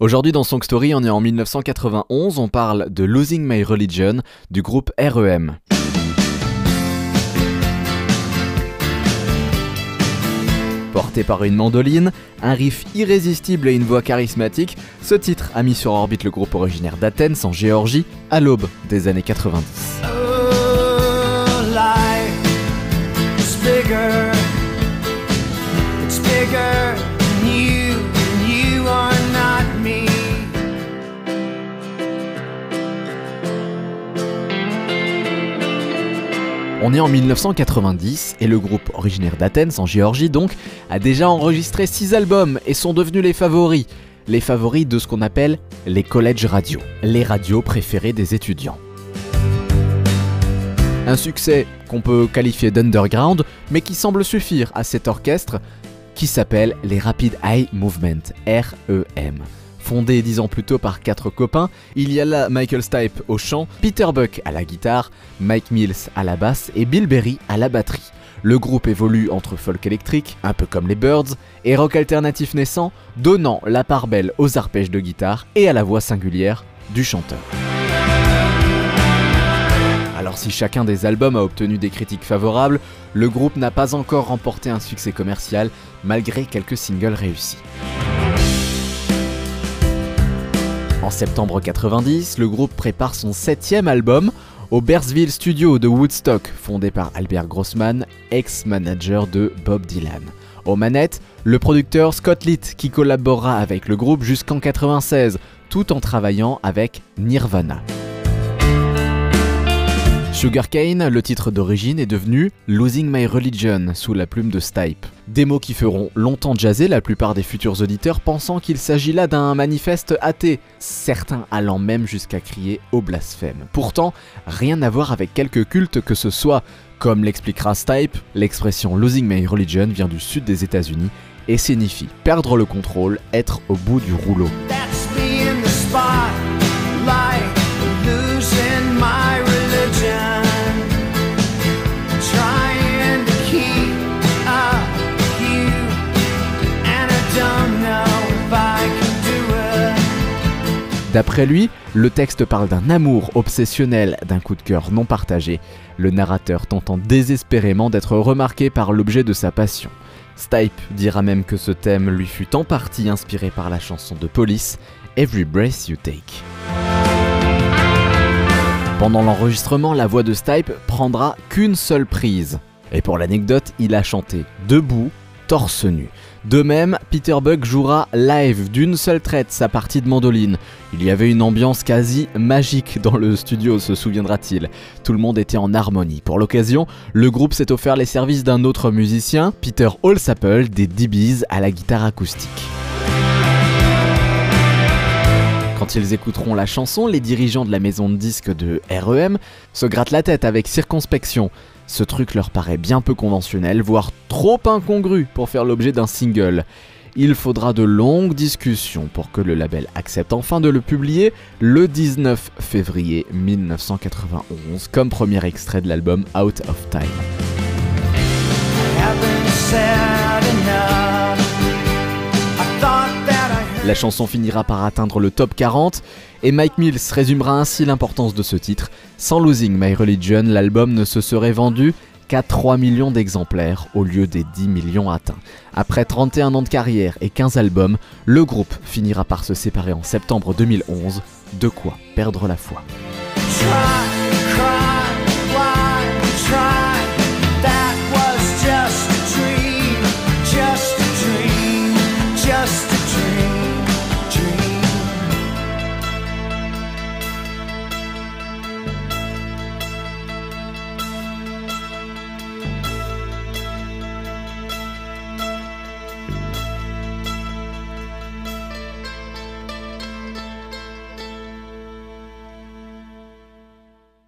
Aujourd'hui dans Song Story, on est en 1991, on parle de Losing My Religion du groupe REM. Porté par une mandoline, un riff irrésistible et une voix charismatique, ce titre a mis sur orbite le groupe originaire d'Athènes en Géorgie à l'aube des années 90. On est en 1990 et le groupe originaire d'Athènes, en Géorgie donc, a déjà enregistré 6 albums et sont devenus les favoris. Les favoris de ce qu'on appelle les college radio, les radios préférées des étudiants. Un succès qu'on peut qualifier d'underground, mais qui semble suffire à cet orchestre qui s'appelle les Rapid Eye Movement, REM. Fondé dix ans plus tôt par quatre copains, il y a là Michael Stipe au chant, Peter Buck à la guitare, Mike Mills à la basse et Bill Berry à la batterie. Le groupe évolue entre folk électrique, un peu comme les Birds, et rock alternatif naissant, donnant la part belle aux arpèges de guitare et à la voix singulière du chanteur. Alors si chacun des albums a obtenu des critiques favorables, le groupe n'a pas encore remporté un succès commercial malgré quelques singles réussis. En septembre 90, le groupe prépare son septième album au Bearsville Studio de Woodstock, fondé par Albert Grossman, ex-manager de Bob Dylan. Aux manettes, le producteur Scott Litt qui collaborera avec le groupe jusqu'en 96, tout en travaillant avec Nirvana. Sugarcane, le titre d'origine, est devenu Losing My Religion sous la plume de Stipe. Des mots qui feront longtemps jazzer la plupart des futurs auditeurs pensant qu'il s'agit là d'un manifeste athée, certains allant même jusqu'à crier au blasphème. Pourtant, rien à voir avec quelque culte que ce soit. Comme l'expliquera Stipe, l'expression Losing My Religion vient du sud des États-Unis et signifie perdre le contrôle, être au bout du rouleau. D'après lui, le texte parle d'un amour obsessionnel, d'un coup de cœur non partagé, le narrateur tentant désespérément d'être remarqué par l'objet de sa passion. Stipe dira même que ce thème lui fut en partie inspiré par la chanson de Police, Every Breath You Take. Pendant l'enregistrement, la voix de Stipe prendra qu'une seule prise. Et pour l'anecdote, il a chanté debout, torse nu. De même, Peter Buck jouera live d'une seule traite sa partie de mandoline. Il y avait une ambiance quasi magique dans le studio, se souviendra-t-il. Tout le monde était en harmonie. Pour l'occasion, le groupe s'est offert les services d'un autre musicien, Peter Allsapple des DBs à la guitare acoustique. Quand ils écouteront la chanson, les dirigeants de la maison de disques de REM se grattent la tête avec circonspection. Ce truc leur paraît bien peu conventionnel, voire trop incongru pour faire l'objet d'un single. Il faudra de longues discussions pour que le label accepte enfin de le publier le 19 février 1991 comme premier extrait de l'album Out of Time. La chanson finira par atteindre le top 40 et Mike Mills résumera ainsi l'importance de ce titre. Sans Losing My Religion, l'album ne se serait vendu qu'à 3 millions d'exemplaires au lieu des 10 millions atteints. Après 31 ans de carrière et 15 albums, le groupe finira par se séparer en septembre 2011. De quoi perdre la foi.